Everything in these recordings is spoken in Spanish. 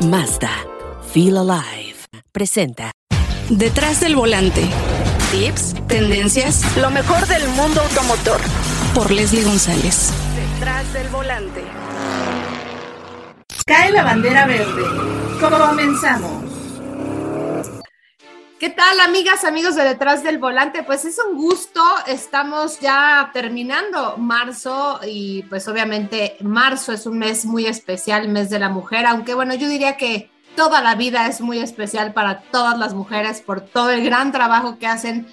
Mazda. Feel Alive. Presenta. Detrás del volante. Tips, tendencias, lo mejor del mundo automotor. Por Leslie González. Detrás del volante. Cae la bandera verde. Comenzamos. ¿Qué tal, amigas, amigos de Detrás del Volante? Pues es un gusto. Estamos ya terminando marzo y pues obviamente marzo es un mes muy especial, mes de la mujer, aunque bueno, yo diría que toda la vida es muy especial para todas las mujeres por todo el gran trabajo que hacen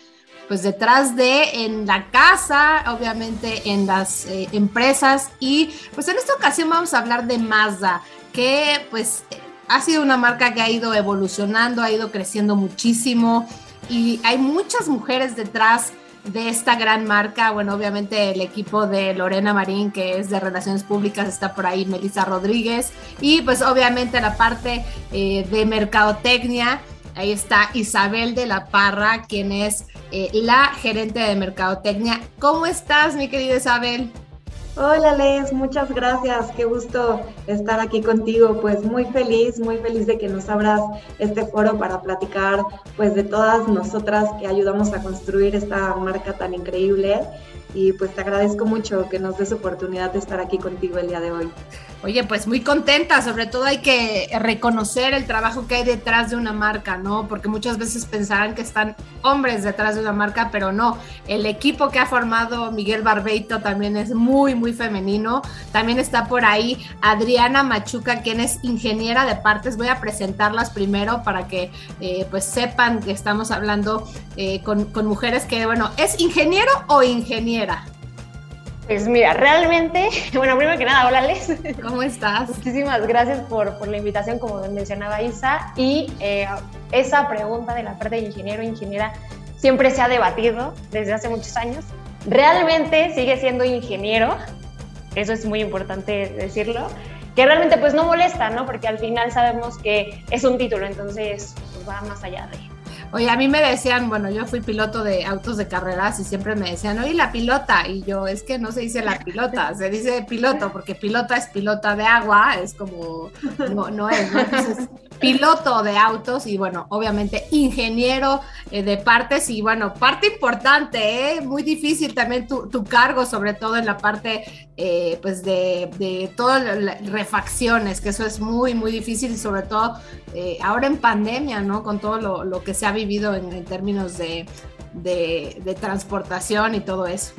pues detrás de en la casa, obviamente en las eh, empresas y pues en esta ocasión vamos a hablar de Mazda, que pues ha sido una marca que ha ido evolucionando, ha ido creciendo muchísimo y hay muchas mujeres detrás de esta gran marca. Bueno, obviamente el equipo de Lorena Marín, que es de Relaciones Públicas, está por ahí, Melissa Rodríguez, y pues obviamente la parte eh, de Mercadotecnia. Ahí está Isabel de la Parra, quien es eh, la gerente de Mercadotecnia. ¿Cómo estás, mi querida Isabel? Hola Les, muchas gracias, qué gusto estar aquí contigo, pues muy feliz, muy feliz de que nos abras este foro para platicar pues de todas nosotras que ayudamos a construir esta marca tan increíble. Y pues te agradezco mucho que nos des oportunidad de estar aquí contigo el día de hoy. Oye, pues muy contenta, sobre todo hay que reconocer el trabajo que hay detrás de una marca, ¿no? Porque muchas veces pensarán que están hombres detrás de una marca, pero no. El equipo que ha formado Miguel Barbeito también es muy, muy femenino. También está por ahí Adriana Machuca, quien es ingeniera de partes. Voy a presentarlas primero para que eh, pues sepan que estamos hablando eh, con, con mujeres que, bueno, ¿es ingeniero o ingeniera? Pues mira, realmente, bueno, primero que nada, hola Les. ¿Cómo estás? Muchísimas gracias por, por la invitación, como mencionaba Isa. Y eh, esa pregunta de la parte de ingeniero ingeniera siempre se ha debatido desde hace muchos años. Realmente sigue siendo ingeniero, eso es muy importante decirlo, que realmente pues no molesta, ¿no? Porque al final sabemos que es un título, entonces pues, va más allá de Oye, a mí me decían, bueno, yo fui piloto de autos de carreras y siempre me decían, oye, la pilota. Y yo, es que no se dice la pilota, se dice piloto, porque pilota es pilota de agua, es como, no, no es, ¿no? Entonces, piloto de autos y bueno, obviamente ingeniero eh, de partes y bueno, parte importante, ¿eh? muy difícil también tu, tu, cargo, sobre todo en la parte eh, pues de, de todas las refacciones, que eso es muy, muy difícil y sobre todo eh, ahora en pandemia, ¿no? Con todo lo, lo que se ha vivido en, en términos de, de, de transportación y todo eso.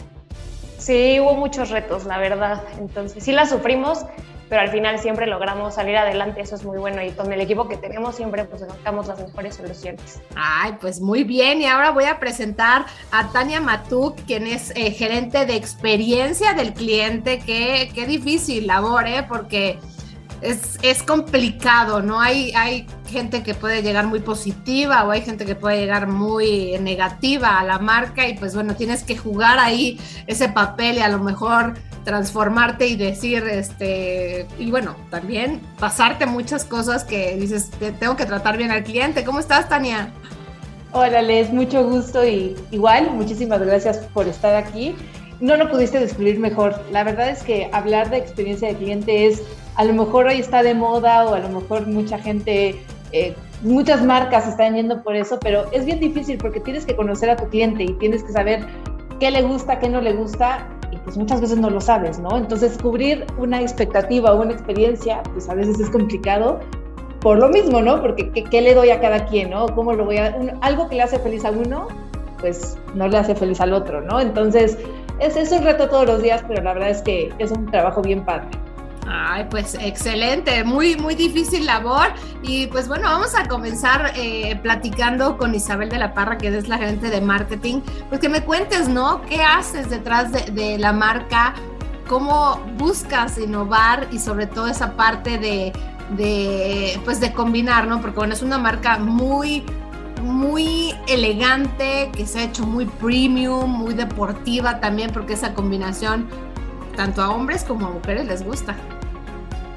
Sí, hubo muchos retos, la verdad. Entonces, sí la sufrimos, pero al final siempre logramos salir adelante, eso es muy bueno y con el equipo que tenemos siempre pues buscamos las mejores soluciones. Ay, pues muy bien y ahora voy a presentar a Tania Matuk, quien es eh, gerente de experiencia del cliente, que qué difícil labor, ¿eh? Porque es, es, complicado, ¿no? Hay, hay gente que puede llegar muy positiva o hay gente que puede llegar muy negativa a la marca y pues bueno, tienes que jugar ahí ese papel y a lo mejor transformarte y decir, este, y bueno, también pasarte muchas cosas que dices, tengo que tratar bien al cliente. ¿Cómo estás, Tania? Hola, Les, mucho gusto y igual, muchísimas gracias por estar aquí. No lo pudiste describir mejor. La verdad es que hablar de experiencia de cliente es, a lo mejor hoy está de moda o a lo mejor mucha gente, eh, muchas marcas están yendo por eso, pero es bien difícil porque tienes que conocer a tu cliente y tienes que saber qué le gusta, qué no le gusta pues muchas veces no lo sabes, ¿no? Entonces cubrir una expectativa o una experiencia, pues a veces es complicado por lo mismo, ¿no? Porque ¿qué, le doy a cada quien, ¿no? ¿Cómo lo voy a...? Un, algo que le hace feliz a uno, pues no le hace feliz al otro, ¿no? Entonces es, es un reto todos los días, pero la verdad es que es un trabajo bien padre. Ay, pues excelente, muy, muy difícil labor. Y pues bueno, vamos a comenzar eh, platicando con Isabel de la Parra, que es la gerente de marketing. Pues que me cuentes, ¿no? ¿Qué haces detrás de, la marca? ¿Cómo buscas innovar y sobre todo esa parte de, de, pues de combinar, ¿no? Porque bueno, es una marca muy, muy elegante, que se ha hecho muy premium, muy deportiva también, porque esa combinación tanto a hombres como a mujeres les gusta.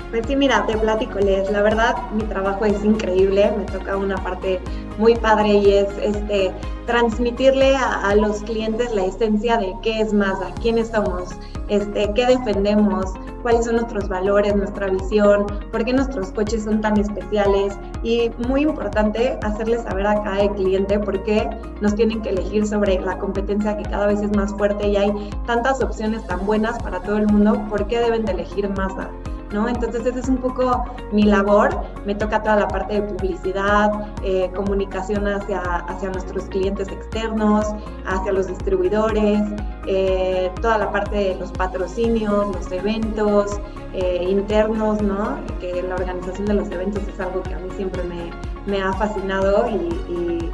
Pues sí, mira, te platico, Les. La verdad, mi trabajo es increíble. Me toca una parte muy padre y es este transmitirle a, a los clientes la esencia de qué es Mazda, quiénes somos, este, qué defendemos, cuáles son nuestros valores, nuestra visión, por qué nuestros coches son tan especiales y muy importante hacerles saber a cada cliente por qué nos tienen que elegir sobre la competencia que cada vez es más fuerte y hay tantas opciones tan buenas para todo el mundo, por qué deben de elegir Mazda. ¿No? Entonces esa es un poco mi labor, me toca toda la parte de publicidad, eh, comunicación hacia, hacia nuestros clientes externos, hacia los distribuidores, eh, toda la parte de los patrocinios, los eventos eh, internos, ¿no? Que la organización de los eventos es algo que a mí siempre me, me ha fascinado y,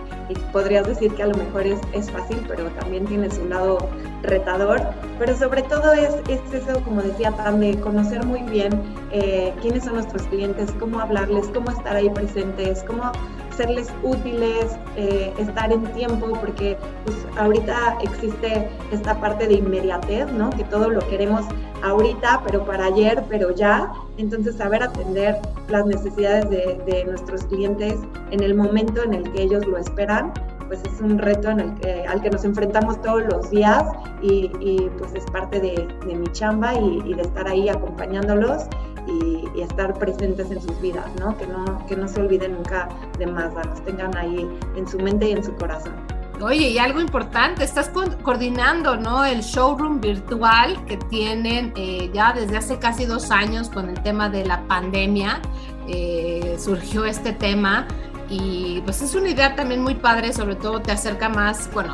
podrías decir que a lo mejor es, es, fácil, pero también tiene su lado retador. Pero sobre todo es, es eso, como decía Tan, de conocer muy bien eh, quiénes son nuestros clientes, cómo hablarles, cómo estar ahí presentes, cómo serles útiles, eh, estar en tiempo, porque pues, ahorita existe esta parte de inmediatez, ¿no? Que todo lo queremos ahorita, pero para ayer, pero ya. Entonces, saber atender las necesidades de, nuestros clientes en el momento en el que ellos lo esperan, pues es un reto en el que, al que nos enfrentamos todos los días y, pues es parte de, mi chamba y, y de estar ahí acompañándolos y, estar presentes en sus vidas, ¿no? Que, ¿no? que no se olviden nunca de más, los tengan ahí en su mente y en su corazón. Oye, y algo importante, estás coordinando, ¿no? El showroom virtual que tienen eh, ya desde hace casi dos años con el tema de la pandemia. Eh, surgió este tema y pues es una idea también muy padre, sobre todo te acerca más, bueno,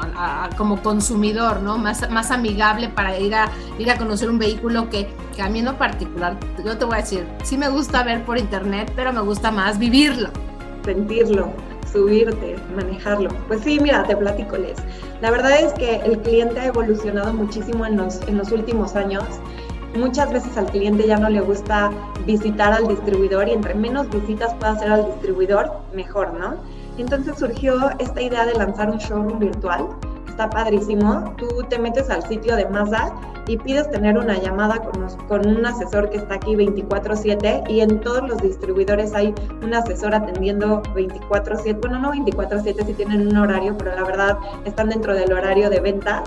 como consumidor, ¿no? Más, más amigable para ir a, ir a conocer un vehículo que, que a mí en lo particular, yo te voy a decir, sí me gusta ver por internet, pero me gusta más vivirlo. Sentirlo, subirte, manejarlo. Pues sí, mira, te platico, Les. La verdad es que el cliente ha evolucionado muchísimo en los, en los últimos años muchas veces al cliente ya no le gusta visitar al distribuidor y entre menos visitas pueda hacer al distribuidor, mejor, ¿no? Entonces surgió esta idea de lanzar un showroom virtual. Está padrísimo. Tú te metes al sitio de Mazda y pides tener una llamada con, un asesor que está aquí 24/7 y en todos los distribuidores hay un asesor atendiendo 24/7. Bueno, no 24/7 si tienen un horario, pero la verdad están dentro del horario de ventas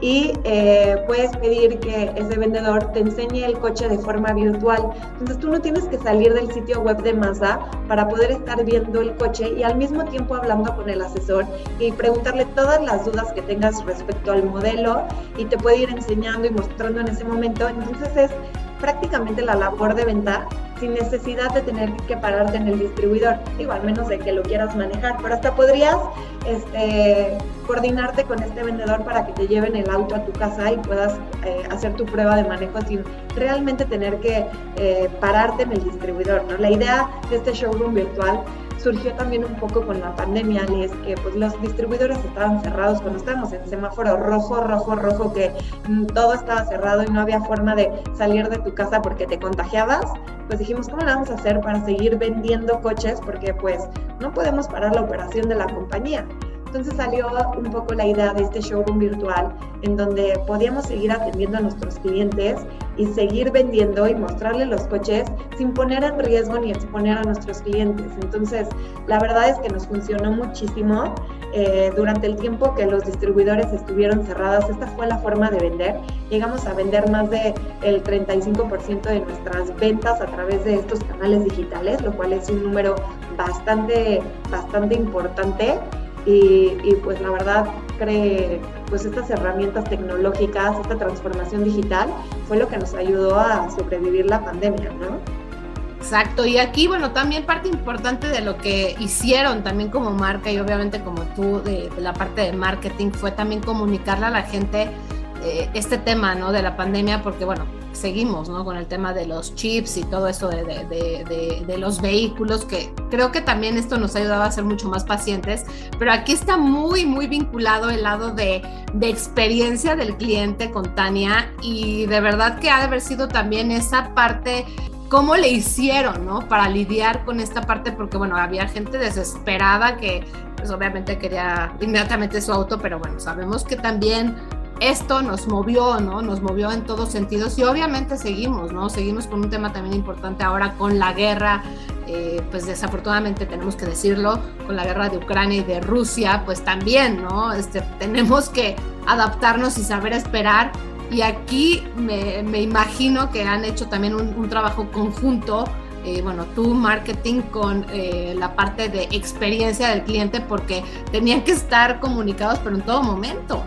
y eh, puedes pedir que ese vendedor te enseñe el coche de forma virtual. Entonces tú no tienes que salir del sitio web de Mazda para poder estar viendo el coche y al mismo tiempo hablando con el asesor y preguntarle todas las dudas que tengas respecto al modelo y te puede ir enseñando y mostrando en ese momento. Entonces es prácticamente la labor de venta sin necesidad de tener que pararte en el distribuidor, digo, al menos de que lo quieras manejar, pero hasta podrías este, coordinarte con este vendedor para que te lleven el auto a tu casa y puedas eh, hacer tu prueba de manejo sin realmente tener que eh, pararte en el distribuidor, ¿no? La idea de este showroom virtual surgió también un poco con la pandemia, es que pues los distribuidores estaban cerrados cuando estábamos en semáforo rojo, rojo, rojo, que mm, todo estaba cerrado y no había forma de salir de tu casa porque te contagiabas, pues dijimos, ¿cómo lo vamos a hacer para seguir vendiendo coches? Porque pues no podemos parar la operación de la compañía. Entonces salió un poco la idea de este showroom virtual en donde podíamos seguir atendiendo a nuestros clientes y seguir vendiendo y mostrarles los coches sin poner en riesgo ni exponer a nuestros clientes. Entonces, la verdad es que nos funcionó muchísimo. Eh, durante el tiempo que los distribuidores estuvieron cerrados, esta fue la forma de vender. Llegamos a vender más del el 35% de nuestras ventas a través de estos canales digitales, lo cual es un número bastante, bastante importante y, pues la verdad cree pues estas herramientas tecnológicas, esta transformación digital fue lo que nos ayudó a sobrevivir la pandemia, ¿no? Exacto, y aquí, bueno, también parte importante de lo que hicieron también como marca y obviamente como tú de, de la parte de marketing fue también comunicarle a la gente eh, este tema, ¿no? De la pandemia, porque bueno, seguimos, ¿no? Con el tema de los chips y todo eso de, de, de, los vehículos, que creo que también esto nos ha ayudado a ser mucho más pacientes, pero aquí está muy, muy vinculado el lado de, experiencia del cliente con Tania y de verdad que ha de haber sido también esa parte cómo le hicieron, ¿no? Para lidiar con esta parte, porque bueno, había gente desesperada que pues obviamente quería inmediatamente su auto, pero bueno, sabemos que también esto nos movió, ¿no? Nos movió en todos sentidos y obviamente seguimos, ¿no? Seguimos con un tema también importante ahora con la guerra, eh, pues desafortunadamente tenemos que decirlo, con la guerra de Ucrania y de Rusia, pues también, ¿no? Este, tenemos que adaptarnos y saber esperar Y aquí me, me imagino que han hecho también un, un trabajo conjunto eh, bueno, tu marketing con eh, la parte de experiencia del cliente porque tenían que estar comunicados pero en todo momento.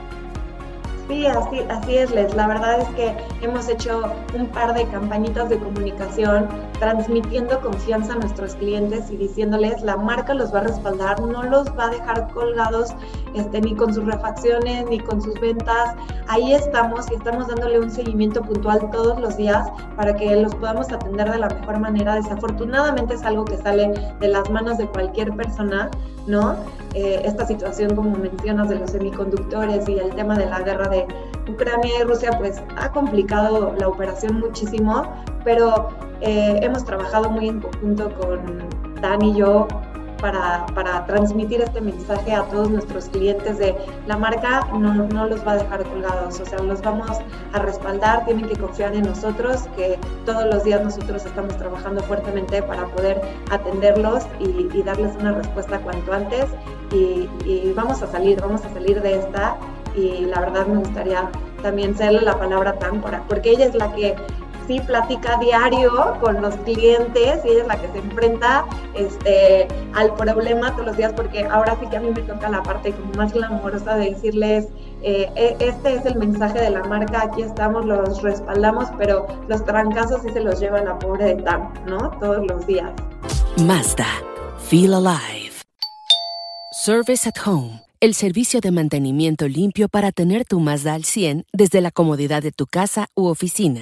Sí, así, así es, Les. La verdad es que hemos hecho un par de campañitas de comunicación transmitiendo confianza a nuestros clientes y diciéndoles la marca los va a respaldar, no los va a dejar colgados este, ni con sus refacciones ni con sus ventas. Ahí estamos y estamos dándole un seguimiento puntual todos los días para que los podamos atender de la mejor manera. Desafortunadamente es algo que sale de las manos de cualquier persona, ¿no? Eh, esta situación, como mencionas, de los semiconductores y el tema de la guerra de Ucrania y Rusia, pues ha complicado la operación muchísimo, pero eh, hemos trabajado muy en conjunto con Dan y yo para, para, transmitir este mensaje a todos nuestros clientes de la marca no, no, los va a dejar colgados, o sea, los vamos a respaldar, tienen que confiar en nosotros, que todos los días nosotros estamos trabajando fuertemente para poder atenderlos y, y darles una respuesta cuanto antes y, y, vamos a salir, vamos a salir de esta y la verdad me gustaría también serle la palabra a porque ella es la que sí platica diario con los clientes y ella es la que se enfrenta este, al problema todos los días, porque ahora sí que a mí me toca la parte como más glamorosa de decirles, eh, e, este es el mensaje de la marca, aquí estamos, los respaldamos, pero los trancazos sí se los lleva la pobre de Tam, ¿no? Todos los días. Mazda, feel alive. Service at home el servicio de mantenimiento limpio para tener tu Mazda al 100 desde la comodidad de tu casa u oficina.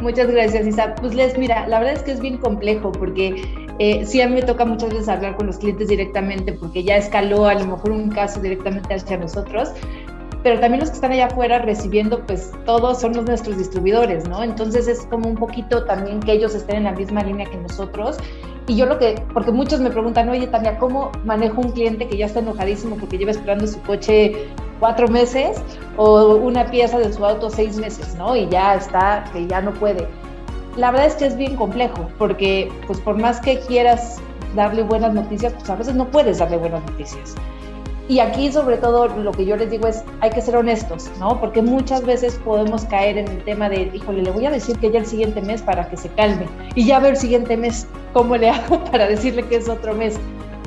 Muchas gracias, Isa. Pues les, mira, la verdad es que es bien complejo porque eh, sí a mí me toca muchas veces hablar con los clientes directamente porque ya escaló a lo mejor un caso directamente hacia nosotros, pero también los que están allá afuera recibiendo, pues todos son los nuestros distribuidores, ¿no? Entonces es como un poquito también que ellos estén en la misma línea que nosotros y yo lo que, porque muchos me preguntan, oye Tania, ¿cómo manejo un cliente que ya está enojadísimo porque lleva esperando su coche cuatro meses o una pieza de su auto seis meses, ¿no? Y ya está, que ya no puede. La verdad es que es bien complejo porque, pues por más que quieras darle buenas noticias, pues a veces no puedes darle buenas noticias. Y aquí sobre todo lo que yo les digo es, hay que ser honestos, ¿no? Porque muchas veces podemos caer en el tema de, híjole, le voy a decir que ya el siguiente mes para que se calme. Y ya veo el siguiente mes, ¿cómo le hago para decirle que es otro mes?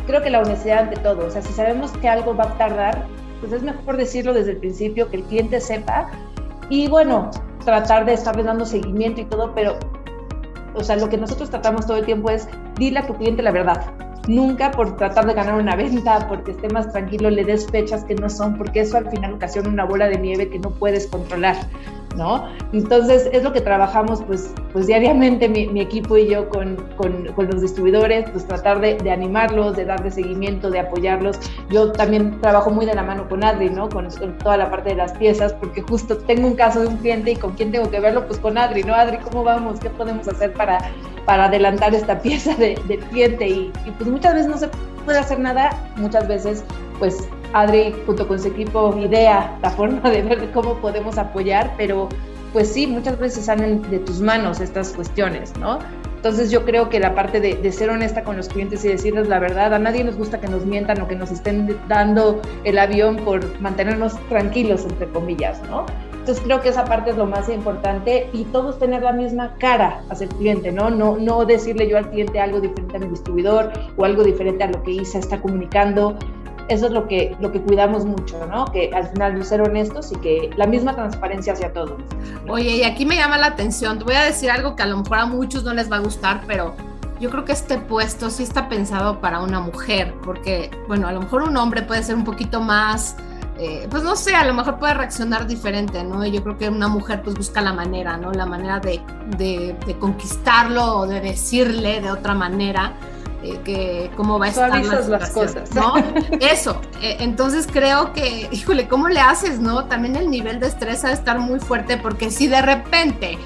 Creo que la honestidad ante todo, o sea, si sabemos que algo va a tardar, pues es mejor decirlo desde el principio, que el cliente sepa. Y bueno, tratar de estarle dando seguimiento y todo, pero, o sea, lo que nosotros tratamos todo el tiempo es, dile a tu cliente la verdad nunca por tratar de ganar una venta, porque esté más tranquilo, le des fechas que no son, porque eso al final ocasiona una bola de nieve que no puedes controlar. ¿no? Entonces es lo que trabajamos pues, pues diariamente mi, equipo y yo con, con, con, los distribuidores, pues tratar de, animarlos, de darle seguimiento, de apoyarlos. Yo también trabajo muy de la mano con Adri, ¿no? Con, con, toda la parte de las piezas, porque justo tengo un caso de un cliente y con quién tengo que verlo, pues con Adri, ¿no? Adri, ¿cómo vamos? ¿Qué podemos hacer para, para adelantar esta pieza de, del cliente? Y, pues muchas veces no se puede hacer nada, muchas veces pues Adri junto con su equipo idea la forma de ver cómo podemos apoyar, pero pues sí, muchas veces salen de tus manos estas cuestiones, ¿no? Entonces yo creo que la parte de, de, ser honesta con los clientes y decirles la verdad, a nadie nos gusta que nos mientan o que nos estén dando el avión por mantenernos tranquilos, entre comillas, ¿no? Entonces creo que esa parte es lo más importante y todos tener la misma cara hacia el cliente, ¿no? No, no decirle yo al cliente algo diferente a mi distribuidor o algo diferente a lo que ISA está comunicando eso es lo que, lo que cuidamos mucho, ¿no? Que al final ser honestos y que la misma transparencia hacia todos. Oye, y aquí me llama la atención, te voy a decir algo que a lo mejor a muchos no les va a gustar, pero yo creo que este puesto sí está pensado para una mujer, porque, bueno, a lo mejor un hombre puede ser un poquito más... Eh, pues no sé, a lo mejor puede reaccionar diferente, ¿no? Yo creo que una mujer pues busca la manera, ¿no? La manera de, de, de conquistarlo o de decirle de otra manera. Eh, que cómo va a estar la las cosas, ¿no? Eso. Eh, entonces creo que, híjole, ¿cómo le haces, no? También el nivel de estrés ha de estar muy fuerte porque si de repente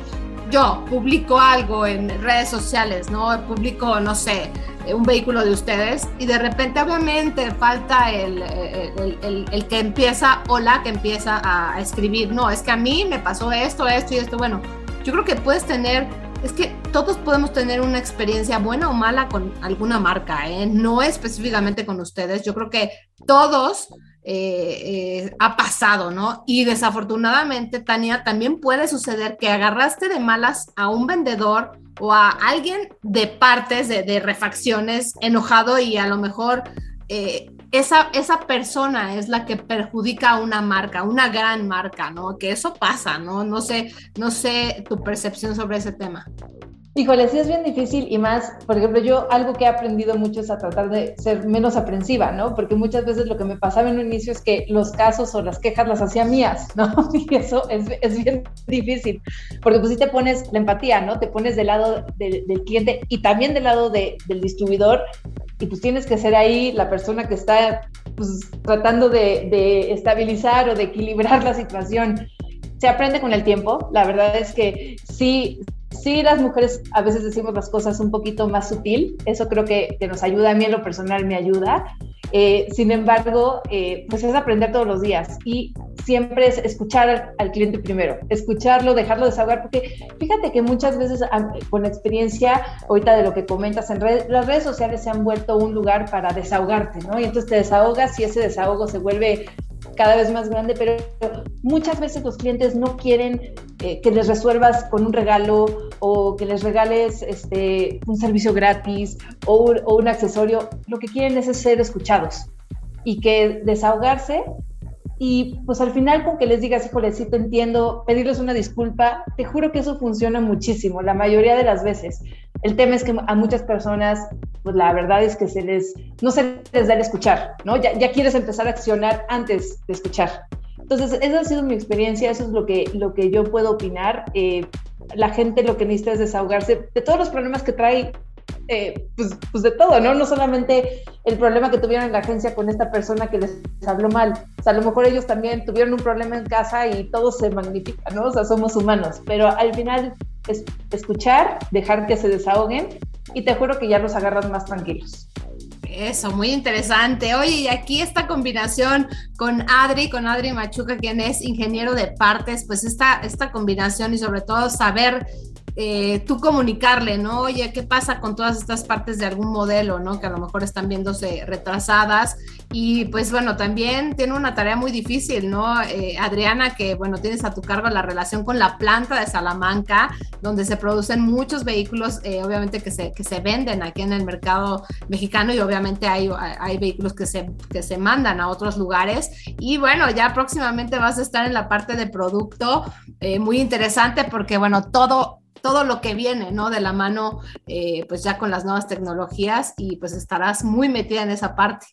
yo publico algo en redes sociales, ¿no? Publico, no sé, un vehículo de ustedes y de repente obviamente falta el, el, el, que empieza o la que empieza a, a escribir, no, es que a mí me pasó esto, esto y esto, bueno, yo creo que puedes tener es que todos podemos tener una experiencia buena o mala con alguna marca, ¿eh? no específicamente con ustedes. Yo creo que todos eh, eh, ha pasado, ¿no? Y desafortunadamente, Tania, también puede suceder que agarraste de malas a un vendedor o a alguien de partes, de, refacciones, enojado y a lo mejor eh, esa, esa persona es la que perjudica a una marca, una gran marca, ¿no? Que eso pasa, ¿no? No sé, no sé tu percepción sobre ese tema. Híjole, sí es bien difícil y más, por ejemplo, yo algo que he aprendido mucho es a tratar de ser menos aprensiva, ¿no? Porque muchas veces lo que me pasaba en un inicio es que los casos o las quejas las hacía mías, ¿no? Y eso es, es bien difícil, porque pues si te pones la empatía, ¿no? Te pones del lado del cliente y también del lado de, del distribuidor y pues tienes que ser ahí la persona que está pues, tratando de, de estabilizar o de equilibrar la situación se aprende con el tiempo. La verdad es que sí, sí las mujeres a veces decimos las cosas un poquito más sutil, eso creo que, nos ayuda, a mí en lo personal me ayuda. Eh, sin embargo, eh, pues es aprender todos los días y siempre es escuchar al, cliente primero, escucharlo, dejarlo desahogar, porque fíjate que muchas veces con experiencia, ahorita de lo que comentas en redes, las redes sociales se han vuelto un lugar para desahogarte, ¿no? Y entonces te desahogas y ese desahogo se vuelve cada vez más grande, pero muchas veces los clientes no quieren eh, que les resuelvas con un regalo o que les regales este, un servicio gratis o un, accesorio. Lo que quieren es ser escuchados y que desahogarse y pues al final con que les digas, híjole, sí te entiendo, pedirles una disculpa, te juro que eso funciona muchísimo, la mayoría de las veces. El tema es que a muchas personas, pues la verdad es que se les, no se les da el escuchar, ¿no? Ya, ya quieres empezar a accionar antes de escuchar. Entonces, esa ha sido mi experiencia, eso es lo que, lo que yo puedo opinar. Eh, la gente lo que necesita es desahogarse de todos los problemas que trae eh, pues, pues, de todo, ¿no? No solamente el problema que tuvieron en la agencia con esta persona que les habló mal. O sea, a lo mejor ellos también tuvieron un problema en casa y todo se magnifica, ¿no? O sea, somos humanos. Pero al final es escuchar, dejar que se desahoguen y te juro que ya los agarras más tranquilos. Eso, muy interesante. Oye, y aquí esta combinación con Adri, con Adri Machuca, quien es ingeniero de partes, pues esta, esta combinación y sobre todo saber eh, tú comunicarle, ¿no? Oye, ¿qué pasa con todas estas partes de algún modelo, ¿no? Que a lo mejor están viéndose retrasadas. Y pues bueno, también tiene una tarea muy difícil, ¿no? Eh, Adriana, que bueno, tienes a tu cargo la relación con la planta de Salamanca, donde se producen muchos vehículos, eh, obviamente que se, que se venden aquí en el mercado mexicano y obviamente hay, hay vehículos que se, que se mandan a otros lugares. Y bueno, ya próximamente vas a estar en la parte de producto, muy interesante porque bueno, todo todo lo que viene, ¿no? De la mano, eh, pues ya con las nuevas tecnologías y pues estarás muy metida en esa parte.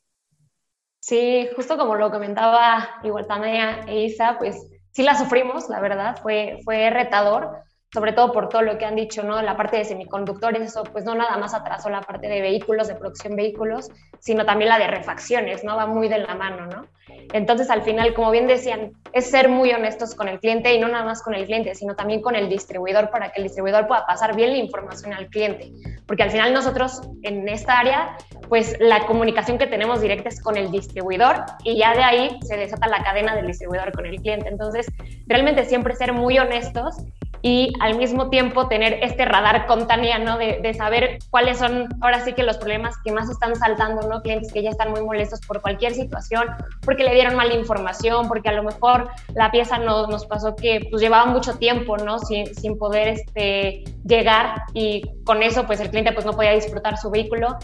Sí, justo como lo comentaba igual Tania e Isa, pues sí la sufrimos, la verdad, fue, fue retador, sobre todo por todo lo que han dicho, ¿no? La parte de semiconductores, eso pues no nada más atrasó la parte de vehículos, de producción de vehículos, sino también la de refacciones, ¿no? Va muy de la mano, ¿no? Entonces, al final, como bien decían, es ser muy honestos con el cliente y no nada más con el cliente, sino también con el distribuidor para que el distribuidor pueda pasar bien la información al cliente. Porque al final nosotros en esta área, pues la comunicación que tenemos directa es con el distribuidor y ya de ahí se desata la cadena del distribuidor con el cliente. Entonces, realmente siempre ser muy honestos y al mismo tiempo tener este radar con Tania, ¿no? De, de, saber cuáles son ahora sí que los problemas que más están saltando, ¿no? Clientes que ya están muy molestos por cualquier situación, porque le dieron mala información, porque a lo mejor la pieza no, nos pasó que pues llevaba mucho tiempo, ¿no? Sin, sin poder este, llegar y con eso pues el cliente pues no podía disfrutar su vehículo.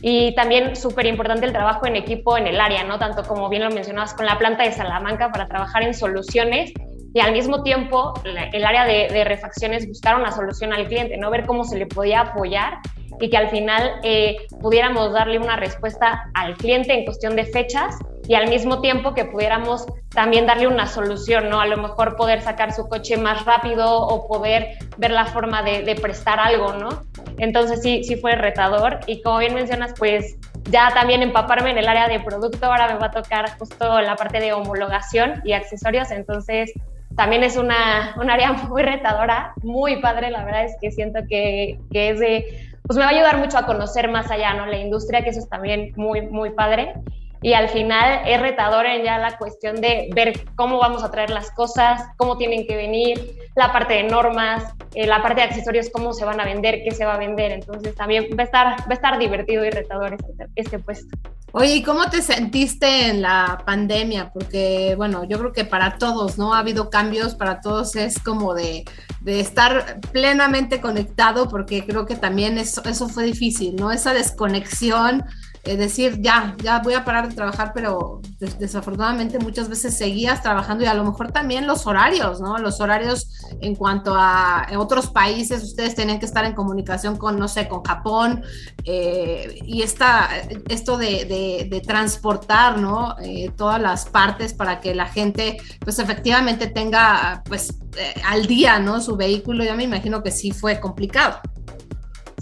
Y también súper importante el trabajo en equipo en el área, ¿no? Tanto como bien lo mencionabas con la planta de Salamanca para trabajar en soluciones y al mismo tiempo el área de, refacciones buscar una solución al cliente, no ver cómo se le podía apoyar y que al final eh, pudiéramos darle una respuesta al cliente en cuestión de fechas y al mismo tiempo que pudiéramos también darle una solución, ¿no? A lo mejor poder sacar su coche más rápido o poder ver la forma de, de prestar algo, ¿no? Entonces sí, sí fue retador y como bien mencionas, pues ya también empaparme en el área de producto, ahora me va a tocar justo la parte de homologación y accesorios, entonces también es una, un área muy retadora, muy padre, la verdad es que siento que, que, es de, pues me va a ayudar mucho a conocer más allá, ¿no? La industria, que eso es también muy, muy padre. Y al final es retador en ya la cuestión de ver cómo vamos a traer las cosas, cómo tienen que venir, la parte de normas, eh, la parte de accesorios, cómo se van a vender, qué se va a vender. Entonces también va a estar, va a estar divertido y retador este, este puesto. Oye, ¿y cómo te sentiste en la pandemia? Porque, bueno, yo creo que para todos, ¿no? Ha habido cambios, para todos es como de, de estar plenamente conectado, porque creo que también eso, eso fue difícil, ¿no? Esa desconexión es decir, ya, ya voy a parar de trabajar, pero desafortunadamente muchas veces seguías trabajando y a lo mejor también los horarios, ¿no? Los horarios en cuanto a otros países, ustedes tenían que estar en comunicación con, no sé, con Japón eh, y esta, esto de, transportar, ¿no? Eh, todas las partes para que la gente, pues efectivamente tenga, pues, eh, al día, ¿no? Su vehículo, yo me imagino que sí fue complicado.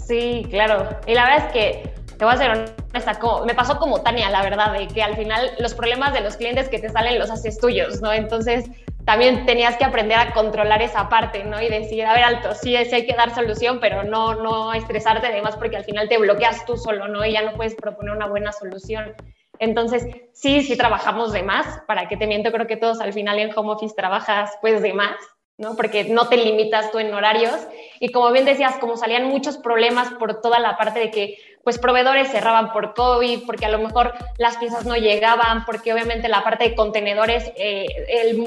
Sí, claro. Y la verdad es que te voy a ser honesta, me pasó como Tania, la verdad, de que al final los problemas de los clientes que te salen los haces tuyos, ¿no? Entonces también tenías que aprender a controlar esa parte, ¿no? Y decir, a ver, alto, sí, sí hay que dar solución, pero no, no estresarte además porque al final te bloqueas tú solo, ¿no? Y ya no puedes proponer una buena solución. Entonces, sí, sí trabajamos de más, para que te miento, creo que todos al final en home office trabajas pues de más, ¿no? Porque no te limitas tú en horarios. Y como bien decías, como salían muchos problemas por toda la parte de que pues proveedores cerraban por COVID, porque a lo mejor las piezas no llegaban, porque obviamente la parte de contenedores, eh,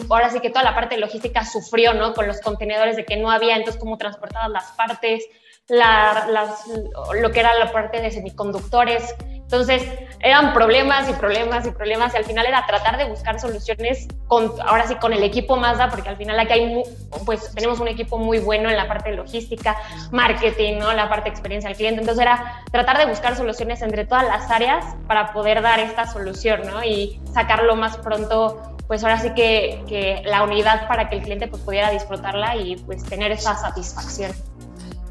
ahora sí que toda la parte de logística sufrió, ¿no? Con los contenedores de que no había, entonces cómo transportaban las partes, lo que era la parte de semiconductores. Entonces, eran problemas y problemas y problemas y al final era tratar de buscar soluciones con, ahora sí, con el equipo Mazda, porque al final aquí hay, pues tenemos un equipo muy bueno en la parte de logística, marketing, ¿no? La parte de experiencia al cliente. Entonces era tratar de buscar soluciones entre todas las áreas para poder dar esta solución, ¿no? Y sacarlo más pronto pues ahora sí que, que, la unidad para que el cliente pues pudiera disfrutarla y pues tener esa satisfacción.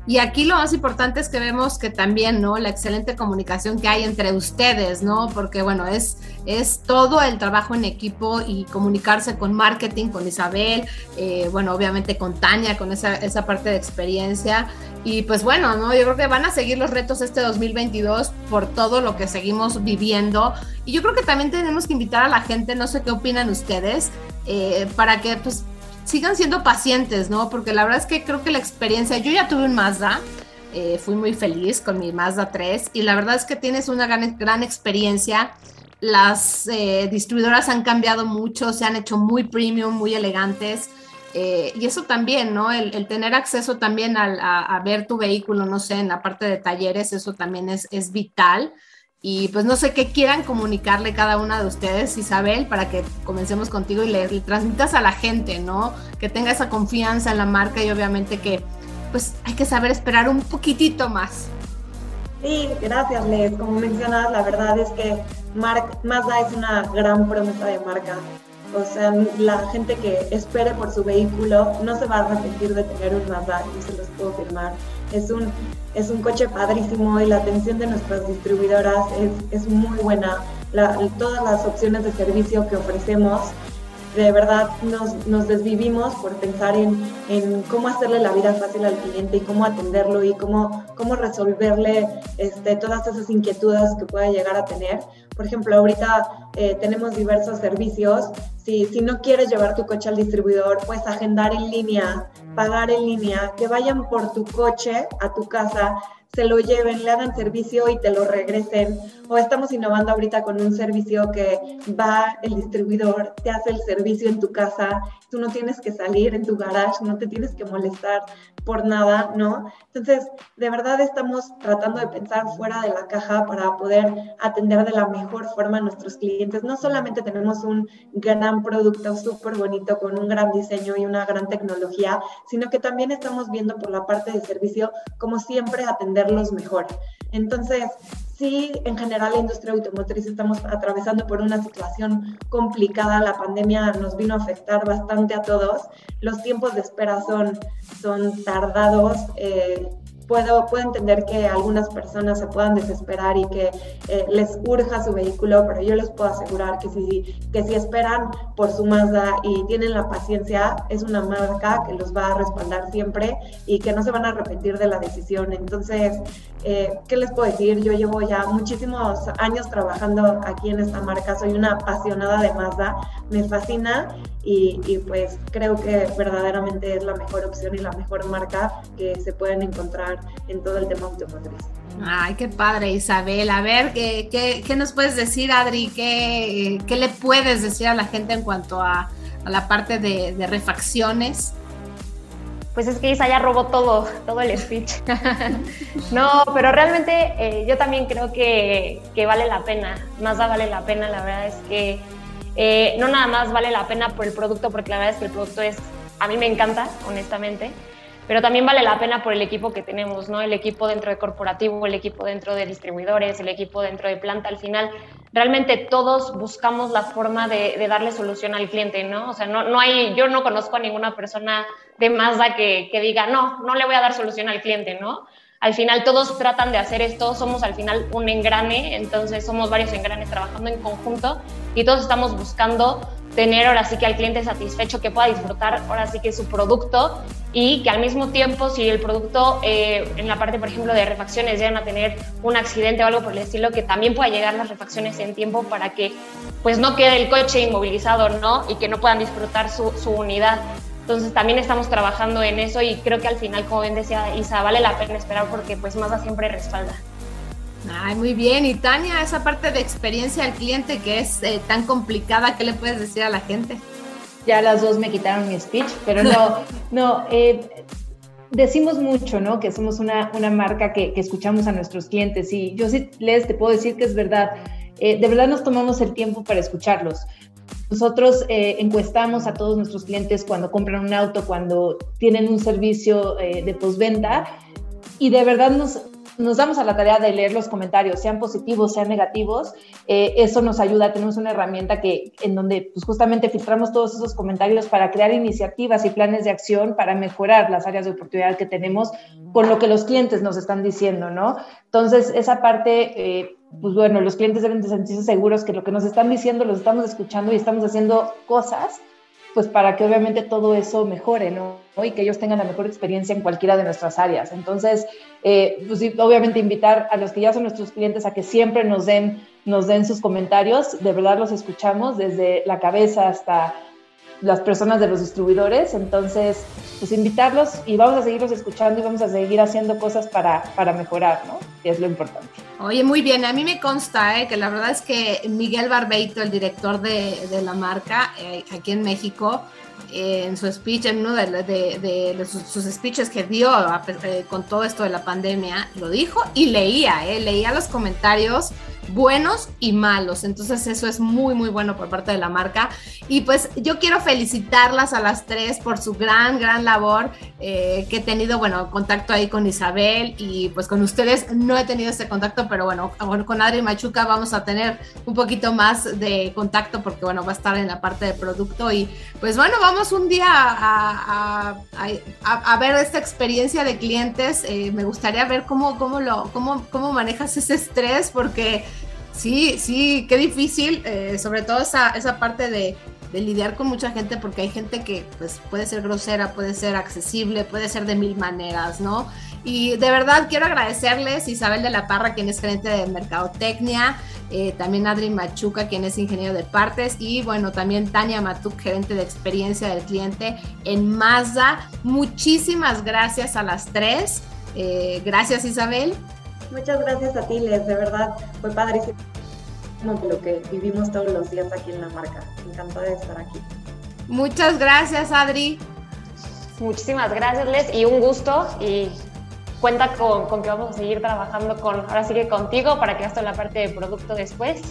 Y aquí lo más importante es que vemos que también, ¿no? La excelente comunicación que hay entre ustedes, ¿no? Porque, bueno, es, es todo el trabajo en equipo y comunicarse con marketing, con Isabel, eh, bueno, obviamente con Tania, con esa, esa parte de experiencia. Y pues bueno, ¿no? Yo creo que van a seguir los retos este 2022 por todo lo que seguimos viviendo. Y yo creo que también tenemos que invitar a la gente, no sé qué opinan ustedes, eh, para que pues sigan siendo pacientes, ¿no? Porque la verdad es que creo que la experiencia, yo ya tuve un Mazda, eh, fui muy feliz con mi Mazda 3 y la verdad es que tienes una gran, gran experiencia. Las eh, distribuidoras han cambiado mucho, se han hecho muy premium, muy elegantes. Eh, y eso también, ¿no? El, tener acceso también a, a, ver tu vehículo, no sé, en la parte de talleres, eso también es, es vital. Y pues no sé qué quieran comunicarle cada una de ustedes, Isabel, para que comencemos contigo y le, transmitas a la gente, ¿no? Que tenga esa confianza en la marca y obviamente que pues hay que saber esperar un poquitito más. Sí, gracias, Les. Como mencionas, la verdad es que Mazda es una gran promesa de marca. O sea, la gente que espere por su vehículo no se va a arrepentir de tener un Mazda, yo se los puedo firmar. Es un, es un coche padrísimo y la atención de nuestras distribuidoras es, es muy buena. todas las opciones de servicio que ofrecemos de verdad nos, nos desvivimos por pensar en, en, cómo hacerle la vida fácil al cliente y cómo atenderlo y cómo, cómo resolverle este, todas esas inquietudes que pueda llegar a tener. Por ejemplo, ahorita eh, tenemos diversos servicios. Si, si no quieres llevar tu coche al distribuidor, puedes agendar en línea, pagar en línea, que vayan por tu coche a tu casa se lo lleven, le hagan servicio y te lo regresen. O estamos innovando ahorita con un servicio que va el distribuidor, te hace el servicio en tu casa, tú no tienes que salir en tu garage, no te tienes que molestar por nada, ¿no? Entonces, de verdad estamos tratando de pensar fuera de la caja para poder atender de la mejor forma a nuestros clientes. No solamente tenemos un gran producto súper bonito con un gran diseño y una gran tecnología, sino que también estamos viendo por la parte de servicio, como siempre, atenderlos mejor. Entonces, sí, en general la industria automotriz estamos atravesando por una situación complicada. La pandemia nos vino a afectar bastante a todos. Los tiempos de espera son, son tardados. Eh, puedo, puedo entender que algunas personas se puedan desesperar y que eh, les urja su vehículo, pero yo les puedo asegurar que si, que si esperan por su Mazda y tienen la paciencia, es una marca que los va a respaldar siempre y que no se van a arrepentir de la decisión. Entonces, eh, ¿qué les puedo decir? Yo llevo ya muchísimos años trabajando aquí en esta marca, soy una apasionada de Mazda, me fascina y, y pues creo que verdaderamente es la mejor opción y la mejor marca que se pueden encontrar en todo el tema automotriz. Ay, qué padre, Isabel. A ver, ¿qué, qué, nos puedes decir, Adri? ¿Qué, ¿Qué, le puedes decir a la gente en cuanto a, a la parte de, de, refacciones? Pues es que Isa ya robó todo, todo el speech. no, pero realmente eh, yo también creo que, que, vale la pena. Mazda vale la pena, la verdad es que eh, no nada más vale la pena por el producto, porque la verdad es que el producto es, a mí me encanta, honestamente pero también vale la pena por el equipo que tenemos, ¿no? El equipo dentro de corporativo, el equipo dentro de distribuidores, el equipo dentro de planta. Al final, realmente todos buscamos la forma de, darle solución al cliente, ¿no? O sea, no, no, hay, yo no conozco a ninguna persona de Mazda que, que diga, no, no le voy a dar solución al cliente, ¿no? Al final todos tratan de hacer esto, somos al final un engrane, entonces somos varios engranes trabajando en conjunto y todos estamos buscando tener ahora sí que al cliente satisfecho, que pueda disfrutar ahora sí que su producto y que al mismo tiempo si el producto eh, en la parte, por ejemplo, de refacciones llegan a tener un accidente o algo por el estilo, que también pueda llegar las refacciones en tiempo para que pues no quede el coche inmovilizado, ¿no? Y que no puedan disfrutar su, su unidad. Entonces también estamos trabajando en eso y creo que al final, como bien decía Isa, vale la pena esperar porque pues Mazda siempre respalda. Ay, muy bien. Y Tania, esa parte de experiencia al cliente que es eh, tan complicada, ¿qué le puedes decir a la gente? Ya las dos me quitaron mi speech, pero no, no, eh, decimos mucho, ¿no? Que somos una, una marca que, que, escuchamos a nuestros clientes y yo sí les te puedo decir que es verdad. Eh, de verdad nos tomamos el tiempo para escucharlos. Nosotros encuestamos a todos nuestros clientes cuando compran un auto, cuando tienen un servicio de postventa y de verdad nos, nos damos a la tarea de leer los comentarios, sean positivos, sean negativos. Eh, eso nos ayuda, tenemos una herramienta que, en donde pues, justamente filtramos todos esos comentarios para crear iniciativas y planes de acción para mejorar las áreas de oportunidad que tenemos con lo que los clientes nos están diciendo, ¿no? Entonces, esa parte, eh, pues bueno, los clientes deben de sentirse seguros que lo que nos están diciendo lo estamos escuchando y estamos haciendo cosas pues para que obviamente todo eso mejore, ¿no? Y que ellos tengan la mejor experiencia en cualquiera de nuestras áreas. Entonces, eh, pues obviamente invitar a los que ya son nuestros clientes a que siempre nos den, nos den sus comentarios, de verdad los escuchamos desde la cabeza hasta las personas de los distribuidores, entonces, pues invitarlos y vamos a seguirlos escuchando y vamos a seguir haciendo cosas para, para mejorar, ¿no? Que es lo importante. Oye, muy bien, a mí me consta ¿eh? que la verdad es que Miguel Barbeito, el director de, de la marca eh, aquí en México, eh, en su speech, en uno de, de, sus, speeches que dio con todo esto de la pandemia, lo dijo y leía, leía los comentarios buenos y malos. Entonces eso es muy, muy bueno por parte de la marca. Y pues yo quiero felicitarlas a las tres por su gran, gran labor eh, que he tenido, bueno, contacto ahí con Isabel y pues con ustedes no he tenido este contacto, pero bueno, con Adri Machuca vamos a tener un poquito más de contacto porque bueno, va a estar en la parte de producto y pues bueno, vamos un día a, a, ver esta experiencia de clientes. Eh, me gustaría ver cómo, cómo, lo, cómo, cómo manejas ese estrés porque Sí, sí, qué difícil, eh, sobre todo esa, esa parte de, lidiar con mucha gente, porque hay gente que pues, puede ser grosera, puede ser accesible, puede ser de mil maneras, ¿no? Y de verdad quiero agradecerles Isabel de la Parra, quien es gerente de Mercadotecnia, eh, también Adri Machuca, quien es ingeniero de partes, y bueno, también Tania Matuk, gerente de experiencia del cliente en Mazda. Muchísimas gracias a las tres. Eh, gracias Isabel. Muchas gracias a ti, Les, de verdad fue padrísimo lo que vivimos todos los días aquí en la marca. Encantada de estar aquí. Muchas gracias, Adri. Muchísimas gracias, Les, y un gusto. Y cuenta con, que vamos a seguir trabajando con, ahora sí que contigo para que hagas la parte de producto después.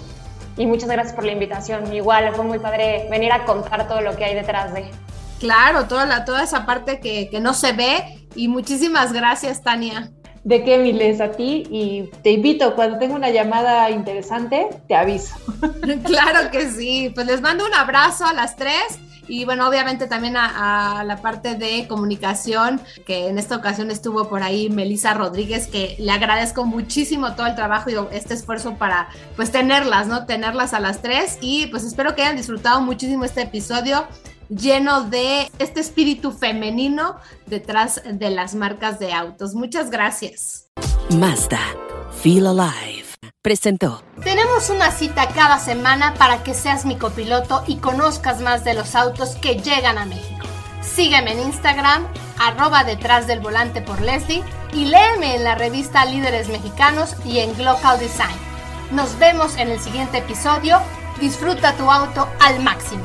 Y muchas gracias por la invitación. Igual fue muy padre venir a contar todo lo que hay detrás de. Claro, toda, la, toda esa parte que, que no se ve. Y muchísimas gracias, Tania de qué, Miles, a ti y te invito, cuando tenga una llamada interesante, te aviso. Claro que sí, pues les mando un abrazo a las tres y bueno, obviamente también a, la parte de comunicación, que en esta ocasión estuvo por ahí Melisa Rodríguez, que le agradezco muchísimo todo el trabajo y este esfuerzo para pues tenerlas, ¿no? Tenerlas a las tres y pues espero que hayan disfrutado muchísimo este episodio lleno de este espíritu femenino detrás de las marcas de autos. Muchas gracias. Mazda, Feel Alive, presentó. Tenemos una cita cada semana para que seas mi copiloto y conozcas más de los autos que llegan a México. Sígueme en Instagram, arroba detrás del volante por Leslie y léeme en la revista Líderes Mexicanos y en Glocal Design. Nos vemos en el siguiente episodio. Disfruta tu auto al máximo.